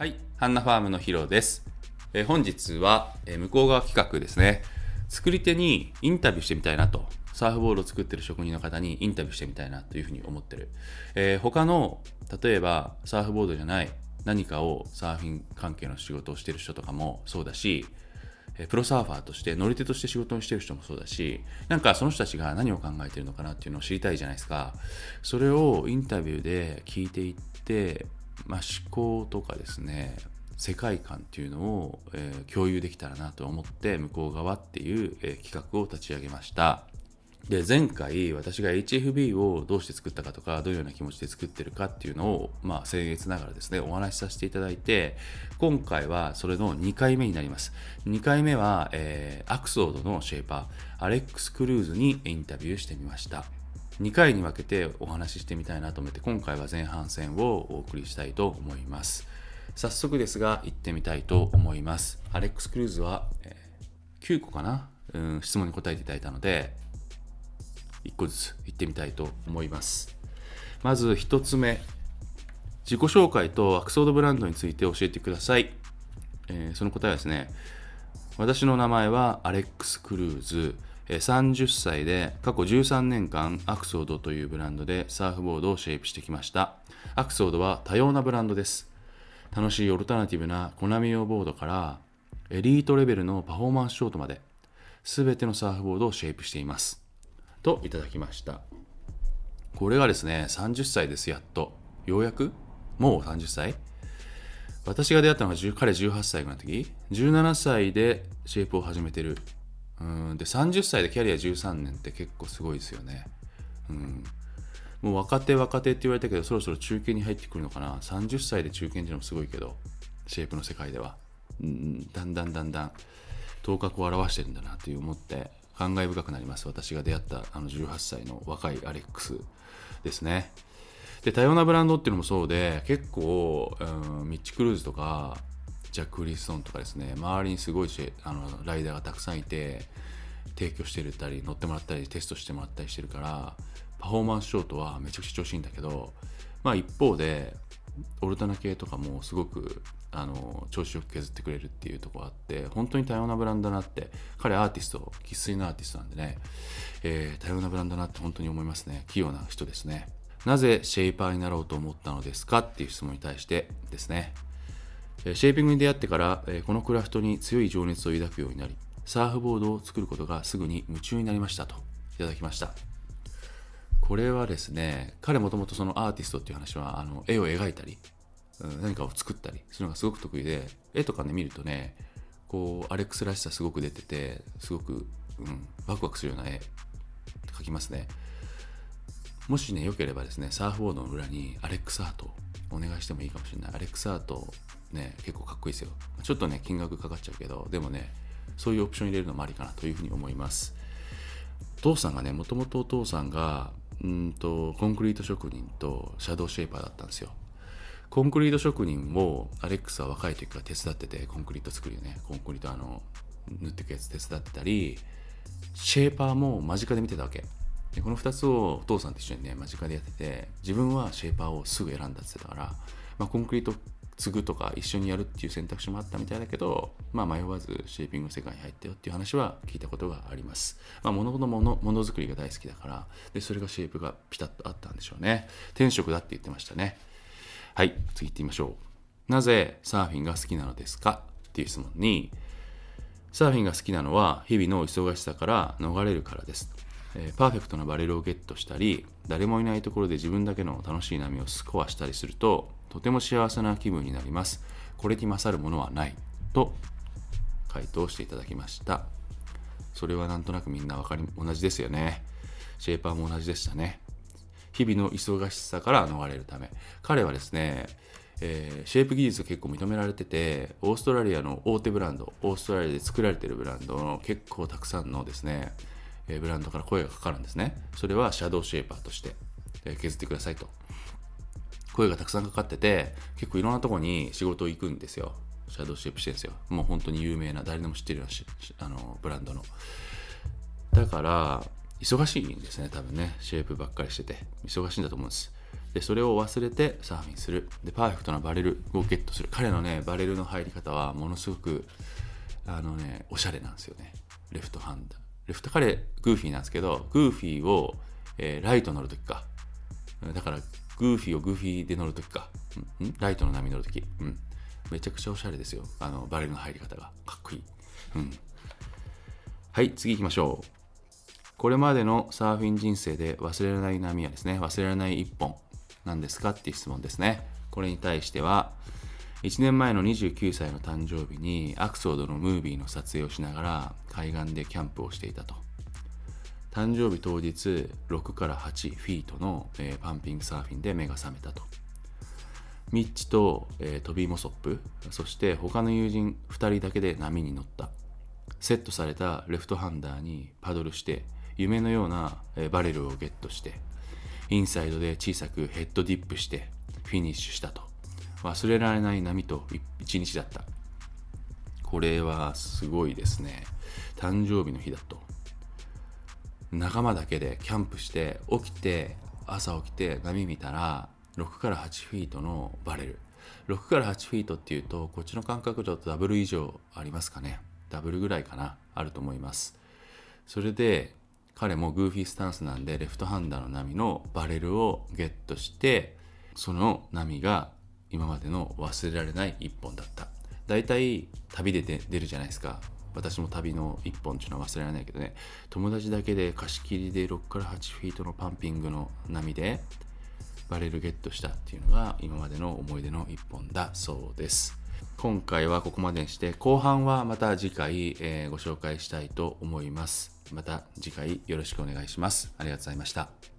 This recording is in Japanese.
はい、ハンナファームのヒロです。え本日は、え向こう側企画ですね。作り手にインタビューしてみたいなと。サーフボードを作ってる職人の方にインタビューしてみたいなというふうに思ってる。えー他の、例えばサーフボードじゃない何かをサーフィン関係の仕事をしてる人とかもそうだし、プロサーファーとして乗り手として仕事にしてる人もそうだしなんかその人たちが何を考えてるのかなっていうのを知りたいじゃないですかそれをインタビューで聞いていって、まあ、思考とかですね世界観っていうのを、えー共有できたらなと思って向こう側っていう、えー企画を立ち上げました。で前回私が HFB をどうして作ったかとかどういうような気持ちで作ってるかっていうのをまあ僭越ながらですねお話しさせていただいて今回はそれの2回目になります。2回目は、えーアクソードのシェイパーアレックス・クルーズにインタビューしてみました。2回に分けてお話ししてみたいなと思って今回は前半戦をお送りしたいと思います。早速ですが行ってみたいと思います。アレックス・クルーズは、え9個かな、うん、質問に答えていただいたので1個ずつ行ってみたいと思います。まず1つ目自己紹介とアクソードブランドについて教えてください、えーその答えはですね私の名前はアレックス・クルーズ。30歳で過去13年間アクソードというブランドでサーフボードをシェイプしてきました。アクソードは多様なブランドです。楽しいオルタナティブなコナミ用ボードからエリートレベルのパフォーマンスショートまで全てのサーフボードをシェイプしています。といただきました。これがですね30歳ですやっと。ようやく？もう30歳私が出会ったのが彼18歳ぐらいの時。17歳でシェイプを始めてる。うん。で30歳でキャリア13年って結構すごいですよね。うん。もう若手若手って言われたけどそろそろ中堅に入ってくるのかな。30歳で中堅っていうのもすごいけどシェイプの世界では、うん、だんだんだんだん頭角を現してるんだなという思って感慨深くなります。私が出会ったあの18歳の若いアレックスですね。で多様なブランドっていうのもそうで結構、うん、ミッチ・クルーズとかジャック・リストンとかですね周りにすごいあのライダーがたくさんいて提供してるたり乗ってもらったりテストしてもらったりしてるからパフォーマンスショートはめちゃくちゃ調子いいんだけどまあ一方でオルタナ系とかもすごくあの調子よく削ってくれるっていうとこあって本当に多様なブランドだなって彼アーティスト生粋のアーティストなんでね、えー多様なブランドだなって本当に思いますね。器用な人ですね。なぜシェイパーになろうと思ったのですかっていう質問に対してですね。シェイピングに出会ってから、このクラフトに強い情熱を抱くようになりサーフボードを作ることがすぐに夢中になりましたといただきました。これはですね彼もともとそのアーティストっていう話はあの絵を描いたり、何かを作ったりするのがすごく得意で絵とかね見るとねこうアレックスらしさすごく出ててすごく、うん、ワクワクするような絵描きますね。もしね、良ければですね、サーフボードの裏にアレックスアートお願いしてもいいかもしれない。アレックスアートね、結構かっこいいですよ。ちょっとね、金額かかっちゃうけど、でもね、そういうオプション入れるのもありかなというふうに思います。お父さんがね、もともとお父さんが、うんと、コンクリート職人とシャドーシェイパーだったんですよ。コンクリート職人をアレックスは若い時から手伝ってて、コンクリート作りをね、コンクリートあの、塗っていくやつ手伝ってたり、シェーパーも間近で見てたわけ。でこの2つをお父さんと一緒にね間近でやってて自分はシェーパーをすぐ選んだって言ってたから、まあ、コンクリート継ぐとか一緒にやるっていう選択肢もあったみたいだけど、まあ、迷わずシェーピングの世界に入ったよっていう話は聞いたことがあります、まあ、物のものものづくりが大好きだからでそれがシェイプがピタッとあったんでしょうね。天職だって言ってましたね。はい次行ってみましょう。なぜサーフィンが好きなのですか？っていう質問にサーフィンが好きなのは日々の忙しさから逃れるからです。えーパーフェクトなバレルをゲットしたり、誰もいないところで自分だけの楽しい波をスコアしたりすると、とても幸せな気分になります。これに勝るものはない。と回答していただきました。それはなんとなくみんなわかり同じですよね。シェーパーも同じでしたね。日々の忙しさから逃れるため彼はですね、えーシェイプ技術が結構認められててオーストラリアの大手ブランドオーストラリアで作られてるブランドの結構たくさんのですね、えブランドから声がかかるんですね。それはシャドウシェイパーとして、え削ってくださいと。声がたくさんかかってて結構いろんなとこに仕事行くんですよ。シャドウシェイプしてるんですよ。もう本当に有名な誰でも知ってるようなあのブランドの。だから忙しいんですね多分ね。シェイプばっかりしてて。忙しいんだと思うんです。でそれを忘れてサーフィンする。でパーフェクトなバレルをゲットする。彼のねバレルの入り方はものすごくあのねおしゃれなんですよね。レフトハンダレフト彼グーフィーなんですけどグーフィーを、えー、ライト乗るときかだからグーフィーをグーフィーで乗るときか、うん、ライトの波乗るとき、うん、めちゃくちゃおしゃれですよ。あのバレルの入り方が。かっこいい、うん、はい次行きましょう。これまでのサーフィン人生で忘れられない波はですね忘れられない一本なんですかっていう質問ですね。これに対しては、1年前の29歳の誕生日にアクソードのムービーの撮影をしながら海岸でキャンプをしていたと。誕生日当日6から8フィートの、えー、パンピングサーフィンで目が覚めたと。ミッチと、えー、トビー・モソップ、そして他の友人2人だけで波に乗った。セットされたレフトハンダーにパドルして夢のような、えー、バレルをゲットしてインサイドで小さくヘッドディップしてフィニッシュしたと忘れられない波と一日だった。これはすごいですね。誕生日の日だと。仲間だけでキャンプして起きて朝起きて波見たら6から8フィートのバレル6から8フィートっていうとこっちの感覚だとダブル以上ありますかね。ダブルぐらいかな。あると思います。それで彼もグーフィースタンスなんでレフトハンダーの波のバレルをゲットしてその波が今までの忘れられない一本だった。大体旅で出るじゃないですか。私も旅の一本っていうのは忘れられないけどね。友達だけで貸し切りで6から8フィートのパンピングの波でバレルゲットしたっていうのが今までの思い出の一本だそうです。今回はここまでにして後半はまた次回、えー、ご紹介したいと思います。また次回よろしくお願いします。ありがとうございました。